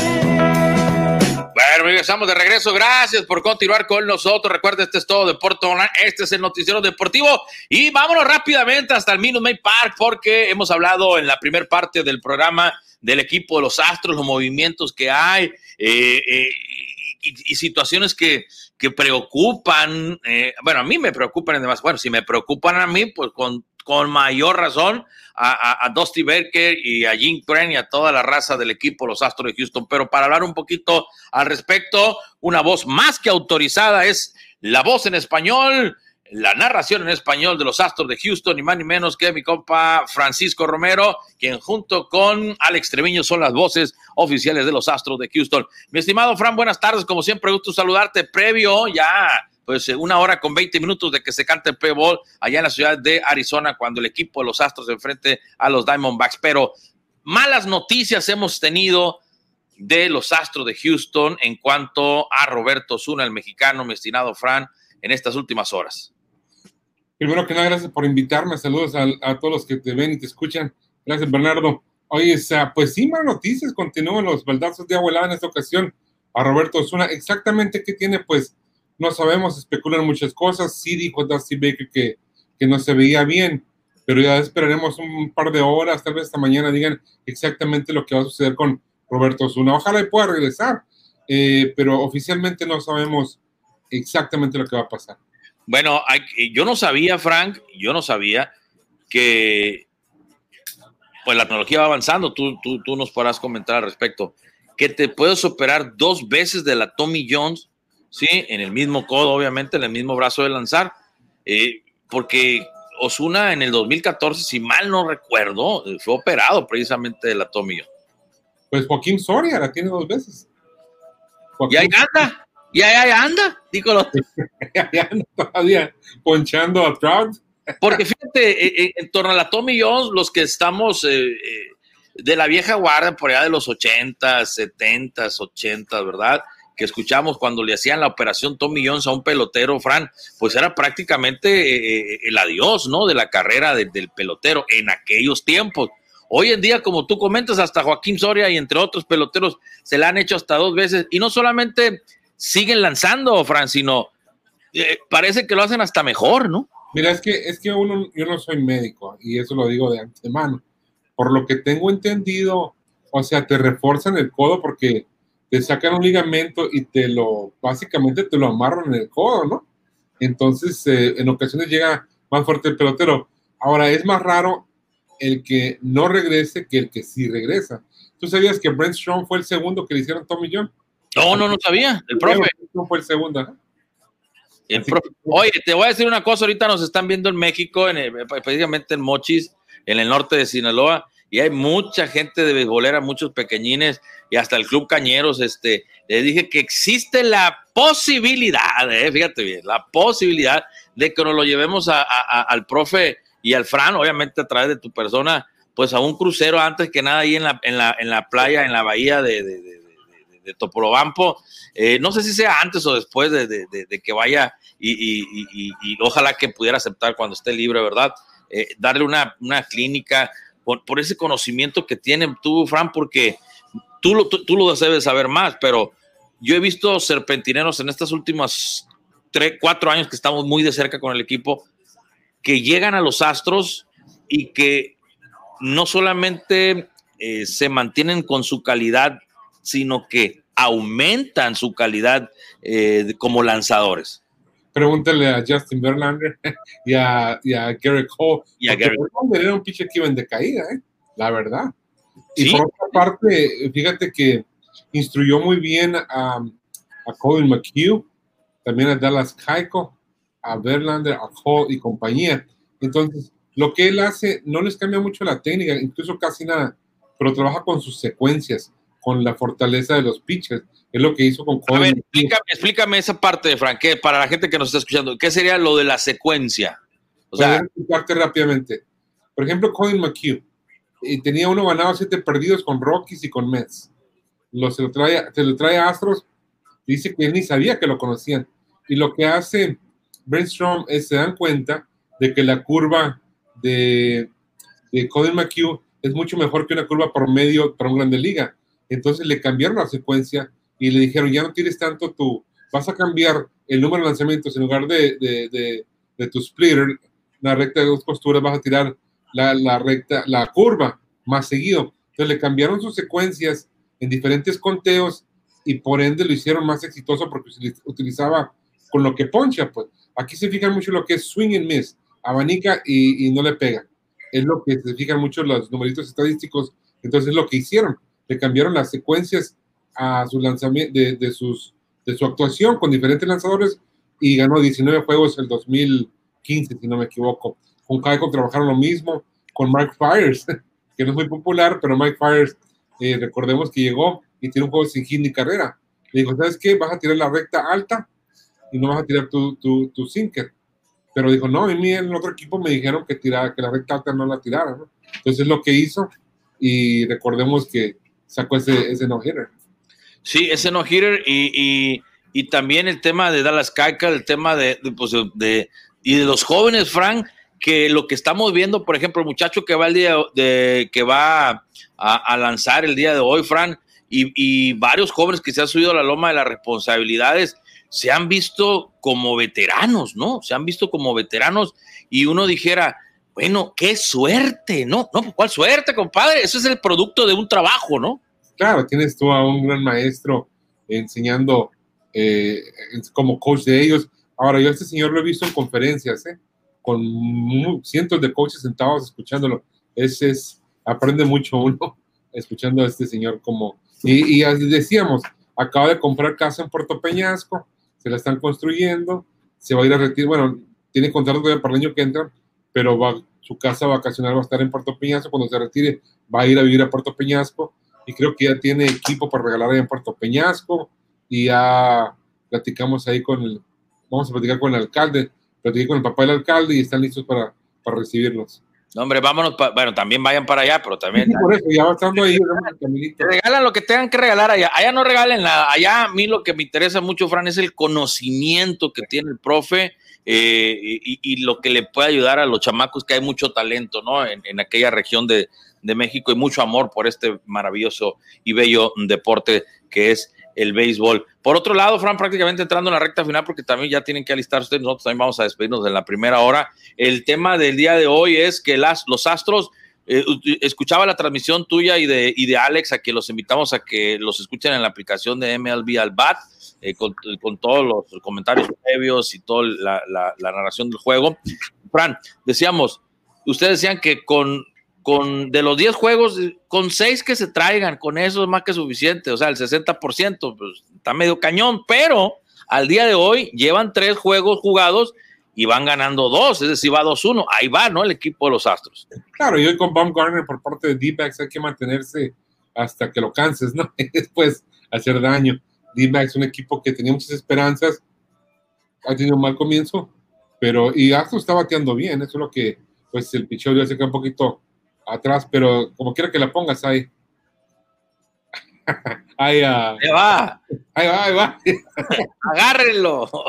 Regresamos de regreso. Gracias por continuar con nosotros. Recuerda, este es todo Deporte Online. Este es el noticiero deportivo. Y vámonos rápidamente hasta el Minute Maid Park porque hemos hablado en la primera parte del programa del equipo de los Astros, los movimientos que hay eh, eh, y, y, situaciones que, que preocupan. Eh, bueno, a mí me preocupan además. Bueno, si me preocupan a mí, pues con, con mayor razón a, Dusty Baker y a Jim Crane y a toda la raza del equipo, los Astros de Houston. Pero para hablar un poquito al respecto, una voz más que autorizada es la voz en español, la narración en español de los Astros de Houston, ni más ni menos que mi compa Francisco Romero, quien junto con Alex Treviño son las voces oficiales de los Astros de Houston. Mi estimado Fran, buenas tardes, como siempre, gusto saludarte previo ya pues una hora con 20 minutos de que se cante el P-Ball allá en la ciudad de Arizona cuando el equipo de los Astros se enfrente a los Diamondbacks. Pero malas noticias hemos tenido de los Astros de Houston en cuanto a Roberto Zuna, el mexicano, mi Fran, en estas últimas horas. Primero que nada, gracias por invitarme. Saludos a, todos los que te ven y te escuchan. Gracias, Bernardo. Oye, pues sí, malas noticias. Continúan los baldazos de agua helada en esta ocasión a Roberto Osuna. Exactamente qué tiene, pues no sabemos, especulan muchas cosas. Sí dijo Dusty Baker que, que no se veía bien, pero ya esperaremos un par de horas, tal vez esta mañana digan exactamente lo que va a suceder con Roberto Osuna. Ojalá y pueda regresar, eh, pero oficialmente no sabemos exactamente lo que va a pasar. Bueno, yo no sabía, Frank, yo no sabía que pues la tecnología va avanzando, tú, tú, tú nos podrás comentar al respecto, que te puedes operar dos veces de la Tommy Jones ¿sí? En el mismo codo, obviamente, en el mismo brazo de lanzar, eh, porque Osuna en el 2014, si mal no recuerdo, fue operado precisamente de la tomillo. Pues Joaquín Soria la tiene dos veces. Joaquín. Y ahí anda, y ahí, anda, digo lo... (laughs) ahí anda todavía ponchando a Trout. Porque fíjate, en, eh, en, torno a la Tommy Jones, los que estamos eh, de la vieja guardia, por allá de los 80, 70, 80, ¿verdad? Que escuchamos cuando le hacían la operación Tommy Jones a un pelotero, Fran, pues era prácticamente eh, el adiós, ¿no? De la carrera de, del pelotero en aquellos tiempos. Hoy en día, como tú comentas, hasta Joaquín Soria y entre otros peloteros se la han hecho hasta dos veces y no solamente siguen lanzando, Fran, sino eh, parece que lo hacen hasta mejor, ¿no? Mira, es que, es que uno, yo no soy médico y eso lo digo de antemano. Por lo que tengo entendido, o sea, te refuerzan el codo porque te sacan un ligamento y te lo, básicamente te lo amarran en el codo, ¿no? Entonces, eh, en ocasiones llega más fuerte el pelotero. Ahora, es más raro el que no regrese que el que sí regresa. ¿Tú sabías que Brent Strong fue el segundo que le hicieron Tommy John? No, no, no sabía. El profe. No fue el segundo, ¿no? El profe. Oye, te voy a decir una cosa. Ahorita nos están viendo en México, en el, precisamente en Mochis, en el norte de Sinaloa y hay mucha gente de beisbolera, muchos pequeñines y hasta el Club Cañeros, este, le dije que existe la posibilidad, eh, fíjate bien, la posibilidad de que nos lo llevemos a, al profe y al Fran, obviamente a través de tu persona, pues a un crucero antes que nada ahí en la, en la, en la playa, en la bahía de, de, Topolobampo. Eh, no sé si sea antes o después de, que vaya y ojalá que pudiera aceptar cuando esté libre, ¿verdad? Eh, darle una, una clínica por, ese conocimiento que tiene tú, Fran, porque tú lo, tú, lo debes saber más, pero yo he visto serpentineros en estas últimas tres, cuatro años que estamos muy de cerca con el equipo, que llegan a los Astros y que no solamente eh, se mantienen con su calidad, sino que aumentan su calidad eh, como lanzadores. Pregúntale a Justin Verlander (laughs) y a, y a Garrett Cole. Y a Garrett Verlander era un pitcher que iba en decaída, ¿eh? la verdad. Y Sí. por otra parte, fíjate que instruyó muy bien a, a Colin McHugh, también a Dallas Keiko, a Verlander, a Cole y compañía. Entonces, lo que él hace no les cambia mucho la técnica, incluso casi nada, pero trabaja con sus secuencias, con la fortaleza de los pitchers. Es lo que hizo con A Colin ver, explícame, explícame esa parte, Frank, que para la gente que nos está escuchando, ¿qué sería lo de la secuencia? O sea, Podría explicarte rápidamente. Por ejemplo, Colin McHugh eh, tenía uno ganado, siete perdidos con Rockies y con Mets. Lo, se, lo trae, se lo trae a Astros. Dice que él ni sabía que lo conocían. Y lo que hace Brainstorm es se dan cuenta de que la curva de, de Colin McHugh es mucho mejor que una curva por medio para un grande liga. Entonces le cambiaron la secuencia y le dijeron, ya no tires tanto tu, vas a cambiar el número de lanzamientos en lugar de, de, de, de tu splitter, la recta de dos costuras, vas a tirar la, la recta, la curva más seguido. Entonces le cambiaron sus secuencias en diferentes conteos y por ende lo hicieron más exitoso porque utilizaba con lo que poncha, pues. Aquí se fijan mucho lo que es swing and miss, abanica y, y no le pega. Es lo que se fijan mucho los numeritos estadísticos. Entonces es lo que hicieron. Le cambiaron las secuencias a su lanzamiento de, de, sus, de su actuación con diferentes lanzadores y ganó 19 juegos el 2015, si no me equivoco. Con Kaiko trabajaron lo mismo, con Mike Fires, (laughs) que no es muy popular, pero Mike Fires, eh, recordemos que llegó y tiene un juego sin hit ni carrera. Le dijo, ¿sabes qué? Vas a tirar la recta alta y no vas a tirar tu, tu, tu sinker. Pero dijo, no, a mí en el otro equipo me dijeron que, tirara, que la recta alta no la tirara. ¿no? Entonces es lo que hizo y recordemos que sacó ese, ese no-hitter. Sí, ese no-hitter y, y, y, también el tema de Dallas Keuchel, el tema de, de, pues de, y de los jóvenes, Frank, que lo que estamos viendo, por ejemplo, el muchacho que va el día de, que va a, a lanzar el día de hoy, Frank, y, y, varios jóvenes que se han subido a la loma de las responsabilidades, se han visto como veteranos, ¿no? Se han visto como veteranos y uno dijera, bueno, qué suerte, ¿no? No, ¿cuál suerte, compadre? Eso es el producto de un trabajo, ¿no? Claro, tienes tú a un gran maestro enseñando eh, como coach de ellos. Ahora, yo a este señor lo he visto en conferencias, ¿eh? con cientos de coaches sentados escuchándolo. Ese es, aprende mucho uno (laughs) escuchando a este señor como... Y, y decíamos, acaba de comprar casa en Puerto Peñasco, se la están construyendo, se va a ir a retirar, bueno, tiene contrato para el año que entra, pero va, su casa vacacional va a estar en Puerto Peñasco, cuando se retire va a ir a vivir a Puerto Peñasco, y creo que ya tiene equipo para regalar ahí en Puerto Peñasco, y ya platicamos ahí con el, vamos a platicar con el alcalde, platiqué con el papá del alcalde y están listos para, para recibirlos. No, hombre, vámonos, pa, bueno, también vayan para allá, pero también. Sí, por eso, ya va estando ahí. Regalan lo que tengan que regalar allá. Allá no regalen nada. Allá a mí lo que me interesa mucho, Fran, es el conocimiento que tiene el profe eh, y, y, lo que le puede ayudar a los chamacos, que hay mucho talento, ¿no? En, en aquella región de, de México y mucho amor por este maravilloso y bello deporte que es el béisbol. Por otro lado, Fran, prácticamente entrando en la recta final, porque también ya tienen que alistar ustedes, nosotros también vamos a despedirnos en la primera hora. El tema del día de hoy es que las, los Astros, eh, escuchaba la transmisión tuya y de, y de Alex, a que los invitamos a que los escuchen en la aplicación de MLB al BAT, eh, con, con, todos los comentarios previos y toda la, la, la narración del juego. Fran, decíamos, ustedes decían que con con de los 10 juegos, con 6 que se traigan, con eso es más que suficiente, o sea, el 60%, pues está medio cañón, pero al día de hoy llevan 3 juegos jugados y van ganando 2, es decir, va 2-1, ahí va, ¿no? El equipo de los Astros. Claro, y hoy con Baumgartner por parte de D-Backs hay que mantenerse hasta que lo canses, ¿no? Y (laughs) después hacer daño. D-Backs es un equipo que tenía muchas esperanzas, ha tenido un mal comienzo, pero, y Astros está bateando bien, eso es lo que, pues el picheo ya se queda un poquito atrás, pero como quiera que la pongas ahí. (laughs) Ahí, ah, Ahí va, ahí va, ahí va. (laughs) agárrenlo. (laughs)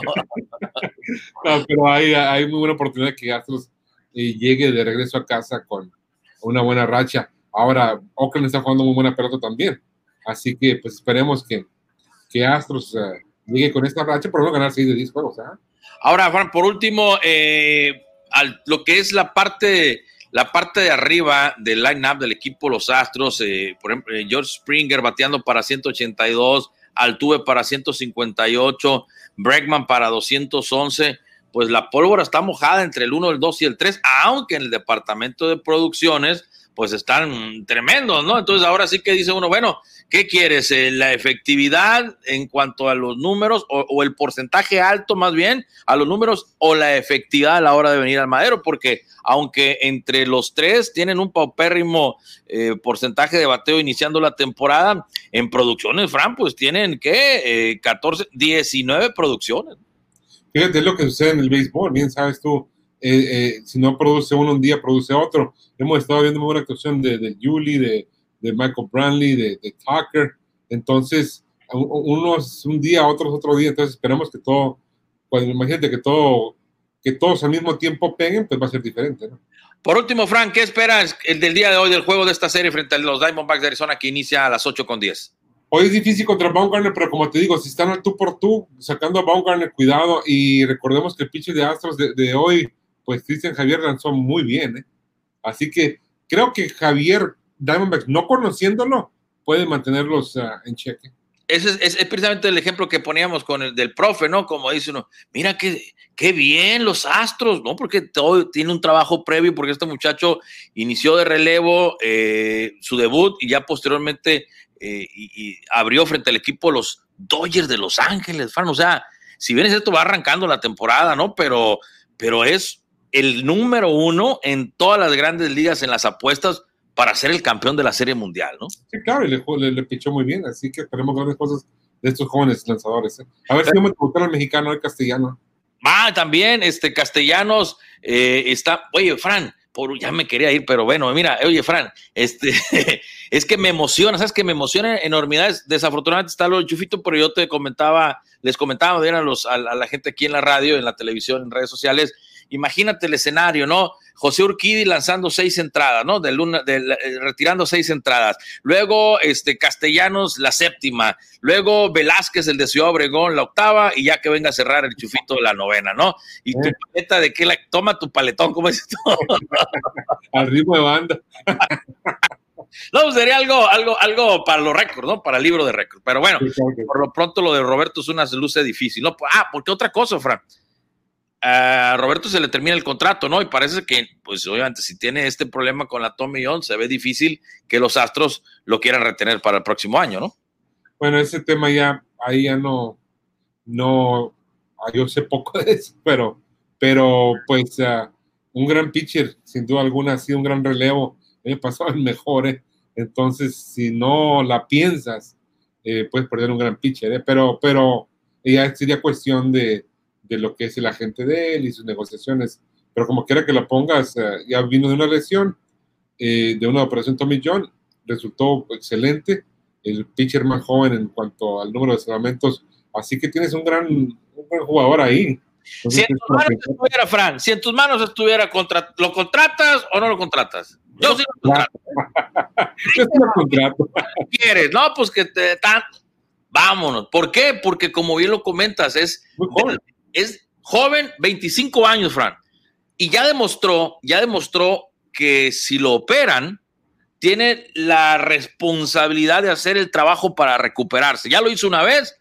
No, pero hay, hay muy buena oportunidad que Astros eh, llegue de regreso a casa con una buena racha. Ahora, Oakland está jugando muy buena pelota también. Así que, pues esperemos que, que Astros eh, llegue con esta racha, por no ganar 6 de 10 juegos. ¿ah? Ahora, Juan, por último, eh, al- lo que es la parte, la parte de arriba del line-up del equipo Los Astros, eh, por ejemplo, eh, George Springer bateando para 182, Altuve para 158, Bregman para 211, pues la pólvora está mojada entre el 1, el 2 y el 3, aunque en el departamento de producciones, pues están tremendos, ¿no? Entonces ahora sí que dice uno, bueno, ¿qué quieres? Eh, ¿La efectividad en cuanto a los números o, o el porcentaje alto más bien a los números o la efectividad a la hora de venir al madero? Porque aunque entre los tres tienen un paupérrimo eh, porcentaje de bateo iniciando la temporada, en producciones, Fran, pues tienen, ¿qué? Eh, 14, 19 producciones. Fíjate es lo que sucede en el béisbol, bien sabes tú, eh, eh, si no produce uno un día, produce otro. Hemos estado viendo muy buena actuación de, de Julie, de, de Michael Brantley, de, de Tucker. Entonces, unos un día, otros otro día. Entonces, esperemos que todo, pues imagínate que todo, que todos al mismo tiempo peguen, pues va a ser diferente, ¿no? Por último, Fran, ¿qué esperas el del día de hoy del juego de esta serie frente a los Diamondbacks de Arizona que inicia a las 8 con 10? Hoy es difícil contra Baumgartner, pero como te digo, si están al tú por tú, sacando a Baumgartner, cuidado. Y recordemos que el pitcher de Astros de, de hoy, pues Cristian Javier lanzó muy bien. ¿eh? Así que creo que Javier Diamondbacks, no conociéndolo, puede mantenerlos ah, en cheque. Ese es, precisamente el ejemplo que poníamos con el del profe, ¿no? Como dice uno, mira qué, qué bien los astros, ¿no? Porque todo tiene un trabajo previo, porque este muchacho inició de relevo eh, su debut y ya posteriormente eh, abrió frente al equipo los Dodgers de Los Ángeles, Fran. O sea, si bien es cierto, va arrancando la temporada, ¿no? Pero, pero es el número uno en todas las grandes ligas en las apuestas para ser el campeón de la Serie Mundial, ¿no? Sí, claro, y le, le, le pichó muy bien. Así que esperemos grandes cosas de estos jóvenes lanzadores. ¿eh? A ver si yo me gusta el mexicano, el castellano. Ah, también, este, Castellanos eh, está. Oye, Fran, por, ya me quería ir, pero bueno, mira, oye, Fran, este, (laughs) es que me emociona, ¿sabes? Que me emociona enormidades. Desafortunadamente está lo Chufito, pero yo te comentaba, les comentaba bien a, los, a, a la gente aquí en la radio, en la televisión, en redes sociales. Imagínate el escenario, ¿no? José Urquidi lanzando seis entradas, ¿no? Del luna, eh, retirando seis entradas. Luego, este, Castellanos, la séptima. Luego, Velázquez, el de Ciudad Obregón, la octava. Y ya que venga a cerrar el chufito de la novena, ¿no? Y tu paleta de qué la. Toma tu paletón, ¿cómo es esto? (laughs) Al ritmo de banda. (laughs) No, pues sería algo, algo, algo para los récords, ¿no? Para el libro de récords. Pero bueno, por lo pronto lo de Roberto es una luce difícil, ¿no? Ah, porque otra cosa, Fran. A Roberto se le termina el contrato, ¿no? Y parece que, pues obviamente, si tiene este problema con la Tommy John, se ve difícil que los Astros lo quieran retener para el próximo año, ¿no? Bueno, ese tema ya, ahí ya no, no, ah, yo sé poco de eso, pero, pero pues ah, un gran pitcher, sin duda alguna, ha sido un gran relevo. El pasado el mejor, ¿eh? entonces si no la piensas, eh, puedes perder un gran pitcher, ¿eh? pero, pero ya sería cuestión de, de lo que es el agente de él y sus negociaciones. Pero como quiera que lo pongas, ya vino de una lesión, eh, de una operación Tommy John, resultó excelente el pitcher más joven en cuanto al número de salvamentos. Así que tienes un gran, un gran jugador ahí. Si en tus manos estuviera, Fran, si en tus manos estuviera, contra, ¿lo contratas o no lo contratas? Yo sí lo contrato. (laughs) Yo sí lo contrato. ¿Qué quieres? No, pues que te tan... Vámonos. ¿Por qué? Porque como bien lo comentas, es joven. Es joven, 25 años, Fran. Y ya demostró, ya demostró que si lo operan, tiene la responsabilidad de hacer el trabajo para recuperarse. Ya lo hizo una vez,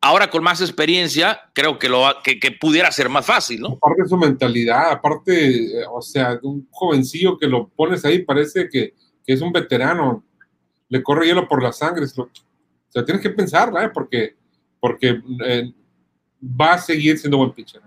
ahora con más experiencia, creo que, lo, que, que pudiera ser más fácil, ¿no? Aparte de su mentalidad, aparte, eh, o sea, un jovencillo que lo pones ahí, parece que, es un veterano, le corre hielo por la sangre. lo- o sea, tienes que pensarla, ¿eh? porque, porque eh, va a seguir siendo buen pitcher.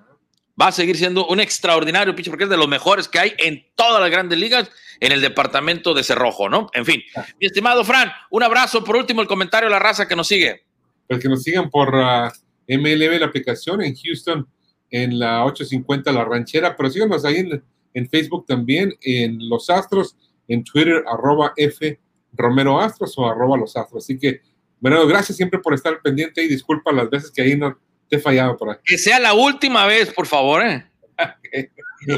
Va a seguir siendo un extraordinario pitcher porque es de los mejores que hay en todas las grandes ligas en el departamento de Cerrojo, ¿no? En fin, mi estimado Fran, un abrazo. Por último, el comentario a la raza que nos sigue. Pues que nos sigan por ah, MLB, la aplicación en Houston, en la 850 La Ranchera, pero síganos ahí en, en Facebook también, en Los Astros, en Twitter, arroba F Romero Astros o arroba los Astros. Así que, Bernardo, gracias siempre por estar pendiente y disculpa las veces que ahí no te he fallado por ahí. Que sea la última vez, por favor, ¿eh? (laughs)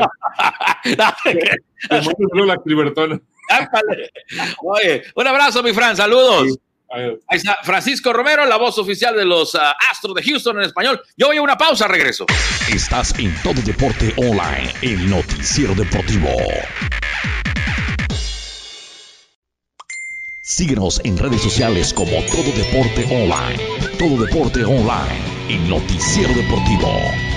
Oye, un abrazo, mi Fran, saludos. Ahí está Francisco Romero, la voz oficial de los uh, Astros de Houston en español. Yo voy a una pausa, regreso. Estás en Todo Deporte Online, el noticiero deportivo. Síguenos en redes sociales como Todo Deporte Online. Todo Deporte Online, el noticiero deportivo.